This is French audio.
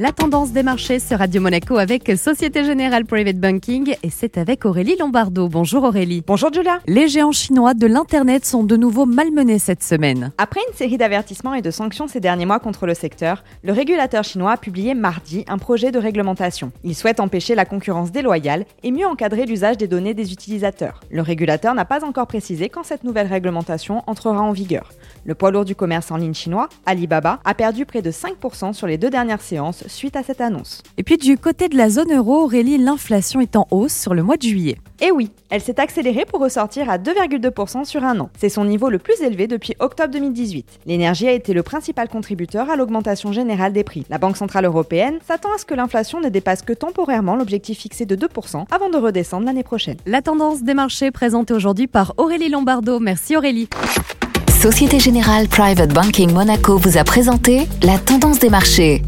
La tendance des marchés sur Radio Monaco avec Société Générale Private Banking et c'est avec Aurélie Lombardo. Bonjour Aurélie. Bonjour Julia. Les géants chinois de l'Internet sont de nouveau malmenés cette semaine. Après une série d'avertissements et de sanctions ces derniers mois contre le secteur, le régulateur chinois a publié mardi un projet de réglementation. Il souhaite empêcher la concurrence déloyale et mieux encadrer l'usage des données des utilisateurs. Le régulateur n'a pas encore précisé quand cette nouvelle réglementation entrera en vigueur. Le poids lourd du commerce en ligne chinois, Alibaba, a perdu près de 5% sur les deux dernières séances suite à cette annonce. Et puis du côté de la zone euro, Aurélie, l'inflation est en hausse sur le mois de juillet. Et oui, elle s'est accélérée pour ressortir à 2,2% sur un an. C'est son niveau le plus élevé depuis octobre 2018. L'énergie a été le principal contributeur à l'augmentation générale des prix. La Banque Centrale Européenne s'attend à ce que l'inflation ne dépasse que temporairement l'objectif fixé de 2% avant de redescendre l'année prochaine. La tendance des marchés présentée aujourd'hui par Aurélie Lombardo. Merci Aurélie. Société Générale Private Banking Monaco vous a présenté la tendance des marchés.